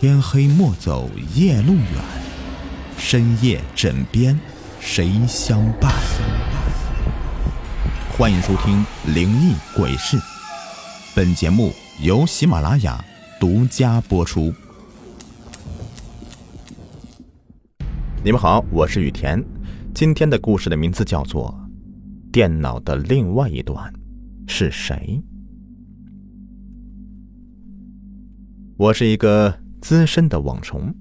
天黑莫走夜路远，深夜枕边谁相伴？欢迎收听《灵异鬼事》，本节目由喜马拉雅独家播出。你们好，我是雨田，今天的故事的名字叫做《电脑的另外一端是谁》。我是一个。资深的网虫，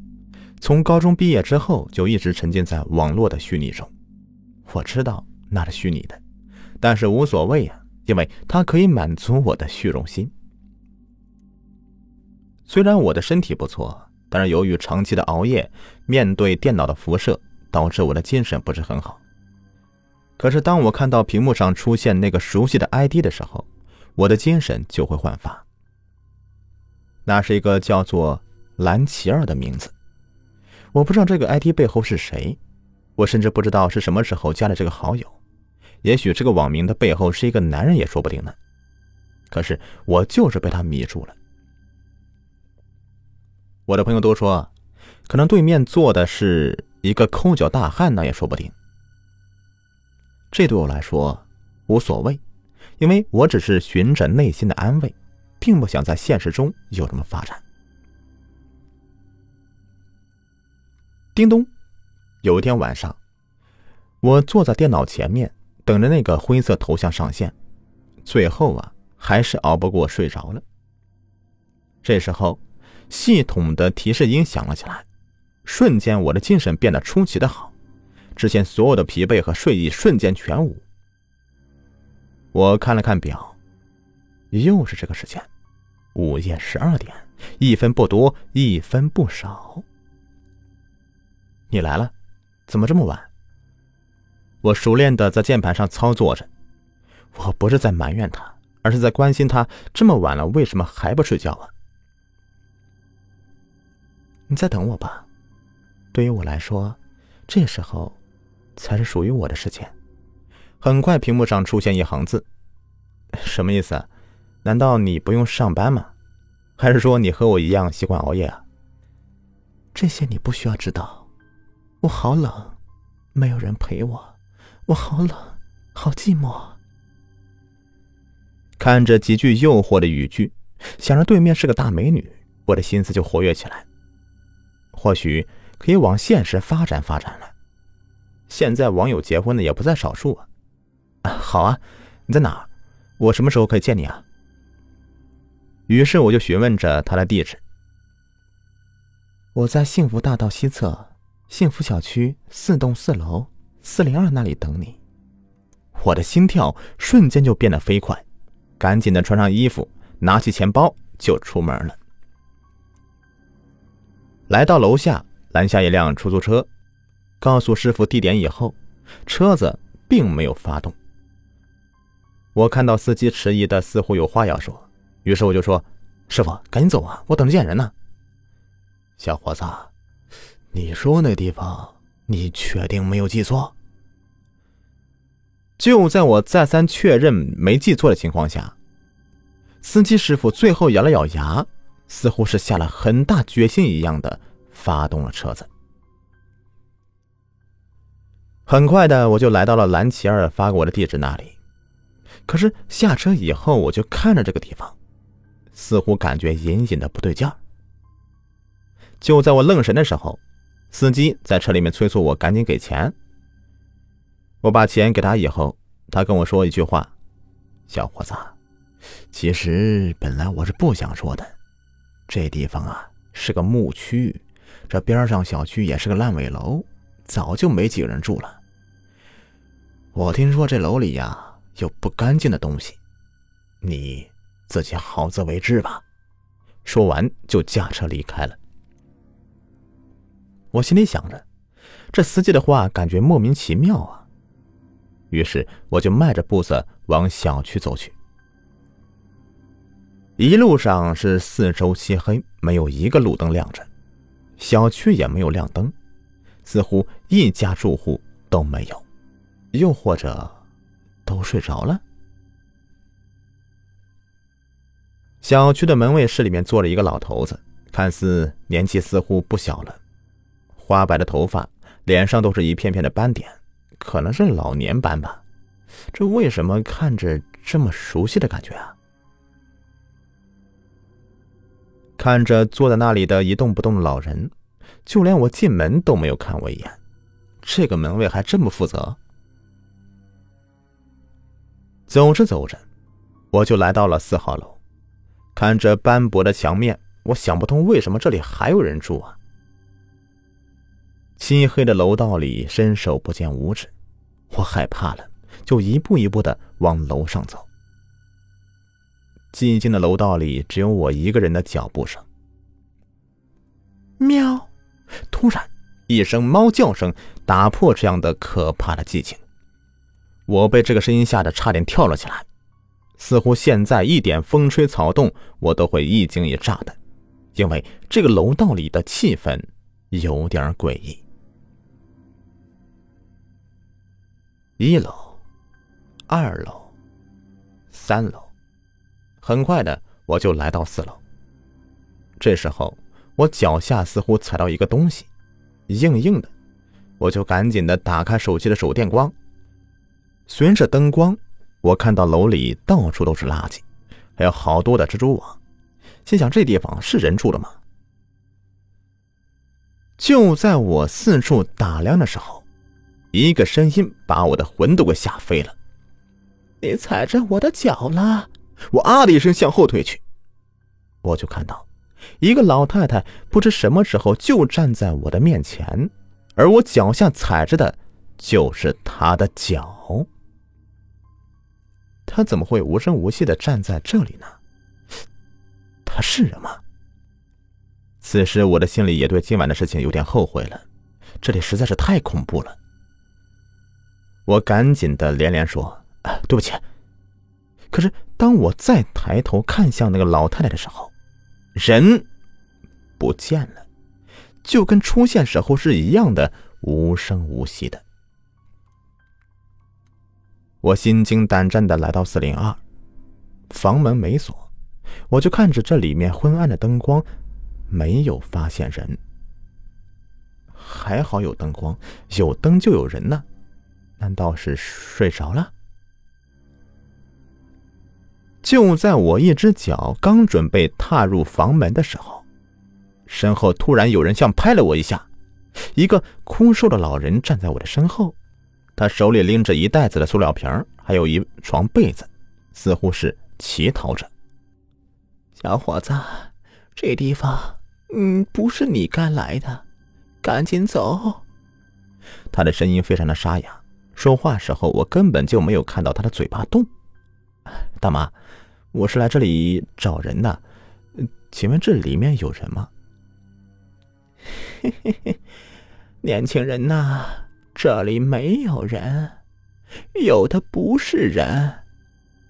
从高中毕业之后就一直沉浸在网络的虚拟中。我知道那是虚拟的，但是无所谓啊，因为它可以满足我的虚荣心。虽然我的身体不错，但是由于长期的熬夜，面对电脑的辐射，导致我的精神不是很好。可是当我看到屏幕上出现那个熟悉的 ID 的时候，我的精神就会焕发。那是一个叫做……蓝奇儿的名字，我不知道这个 ID 背后是谁，我甚至不知道是什么时候加的这个好友，也许这个网名的背后是一个男人也说不定呢。可是我就是被他迷住了。我的朋友都说，可能对面坐的是一个抠脚大汉那，也说不定。这对我来说无所谓，因为我只是寻着内心的安慰，并不想在现实中有什么发展。叮咚！有一天晚上，我坐在电脑前面，等着那个灰色头像上线。最后啊，还是熬不过睡着了。这时候，系统的提示音响了起来，瞬间我的精神变得出奇的好，之前所有的疲惫和睡意瞬间全无。我看了看表，又是这个时间，午夜十二点，一分不多，一分不少。你来了，怎么这么晚？我熟练的在键盘上操作着，我不是在埋怨他，而是在关心他这么晚了为什么还不睡觉啊？你再等我吧，对于我来说，这时候才是属于我的时间。很快，屏幕上出现一行字，什么意思？难道你不用上班吗？还是说你和我一样习惯熬夜啊？这些你不需要知道。我好冷，没有人陪我，我好冷，好寂寞。看着极具诱惑的语句，想着对面是个大美女，我的心思就活跃起来。或许可以往现实发展发展了。现在网友结婚的也不在少数啊。好啊，你在哪儿？我什么时候可以见你啊？于是我就询问着他的地址。我在幸福大道西侧。幸福小区四栋四楼四零二那里等你。我的心跳瞬间就变得飞快，赶紧的穿上衣服，拿起钱包就出门了。来到楼下，拦下一辆出租车，告诉师傅地点以后，车子并没有发动。我看到司机迟疑的，似乎有话要说，于是我就说：“师傅，赶紧走啊，我等着见人呢。”小伙子。你说那地方，你确定没有记错？就在我再三确认没记错的情况下，司机师傅最后咬了咬牙，似乎是下了很大决心一样的发动了车子。很快的，我就来到了蓝琪儿发给我的地址那里。可是下车以后，我就看着这个地方，似乎感觉隐隐的不对劲儿。就在我愣神的时候。司机在车里面催促我赶紧给钱。我把钱给他以后，他跟我说一句话：“小伙子，其实本来我是不想说的。这地方啊是个牧区，这边上小区也是个烂尾楼，早就没几个人住了。我听说这楼里呀有不干净的东西，你自己好自为之吧。”说完就驾车离开了。我心里想着，这司机的话感觉莫名其妙啊。于是我就迈着步子往小区走去。一路上是四周漆黑，没有一个路灯亮着，小区也没有亮灯，似乎一家住户都没有，又或者都睡着了。小区的门卫室里面坐着一个老头子。看似年纪似乎不小了，花白的头发，脸上都是一片片的斑点，可能是老年斑吧。这为什么看着这么熟悉的感觉啊？看着坐在那里的一动不动的老人，就连我进门都没有看我一眼。这个门卫还这么负责。走着走着，我就来到了四号楼，看着斑驳的墙面，我想不通为什么这里还有人住啊。漆黑的楼道里伸手不见五指，我害怕了，就一步一步的往楼上走。寂静的楼道里只有我一个人的脚步声。喵！突然，一声猫叫声打破这样的可怕的寂静。我被这个声音吓得差点跳了起来，似乎现在一点风吹草动，我都会一惊一乍的，因为这个楼道里的气氛有点诡异。一楼，二楼，三楼。很快的，我就来到四楼。这时候，我脚下似乎踩到一个东西，硬硬的，我就赶紧的打开手机的手电光。随着灯光，我看到楼里到处都是垃圾，还有好多的蜘蛛网。心想：这地方是人住的吗？就在我四处打量的时候，一个声音把我的魂都给吓飞了：“你踩着我的脚了！”我啊的一声向后退去，我就看到一个老太太不知什么时候就站在我的面前，而我脚下踩着的就是她的脚。她怎么会无声无息的站在这里呢？她是人吗？此时我的心里也对今晚的事情有点后悔了，这里实在是太恐怖了。我赶紧的连连说：“对不起。”可是，当我再抬头看向那个老太太的时候，人不见了，就跟出现时候是一样的无声无息的。我心惊胆战的来到四零二，房门没锁，我就看着这里面昏暗的灯光，没有发现人。还好有灯光，有灯就有人呢，难道是睡着了？就在我一只脚刚准备踏入房门的时候，身后突然有人像拍了我一下。一个枯瘦的老人站在我的身后，他手里拎着一袋子的塑料瓶，还有一床被子，似乎是乞讨着。小伙子，这地方，嗯，不是你该来的，赶紧走。他的声音非常的沙哑，说话时候我根本就没有看到他的嘴巴动。大妈。我是来这里找人的，请问这里面有人吗？嘿嘿嘿，年轻人呐，这里没有人，有的不是人，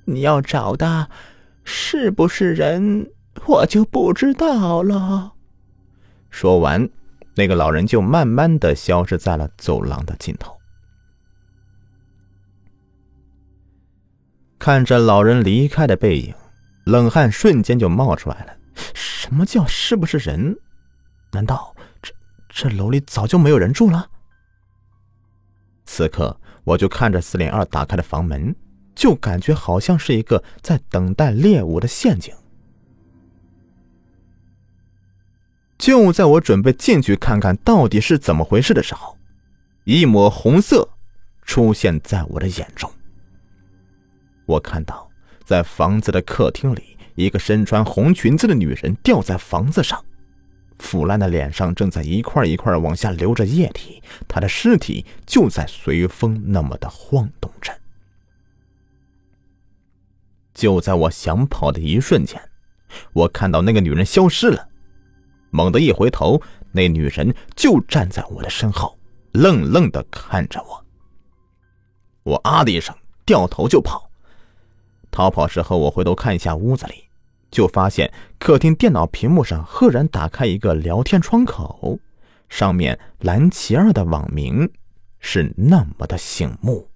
你要找的是不是人，我就不知道了。说完，那个老人就慢慢的消失在了走廊的尽头。看着老人离开的背影，冷汗瞬间就冒出来了。什么叫是不是人？难道这这楼里早就没有人住了？此刻，我就看着四零二打开的房门，就感觉好像是一个在等待猎物的陷阱。就在我准备进去看看到底是怎么回事的时候，一抹红色出现在我的眼中。我看到，在房子的客厅里，一个身穿红裙子的女人吊在房子上，腐烂的脸上正在一块一块往下流着液体，她的尸体就在随风那么的晃动着。就在我想跑的一瞬间，我看到那个女人消失了，猛地一回头，那女人就站在我的身后，愣愣的看着我。我啊的一声，掉头就跑。逃跑时候，我回头看一下屋子里，就发现客厅电脑屏幕上赫然打开一个聊天窗口，上面蓝奇儿的网名是那么的醒目。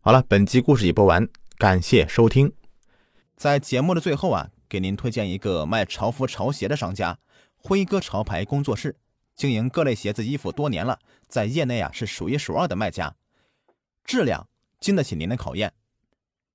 好了，本集故事已播完，感谢收听。在节目的最后啊。给您推荐一个卖潮服潮鞋的商家——辉哥潮牌工作室，经营各类鞋子衣服多年了，在业内啊是数一数二的卖家，质量经得起您的考验。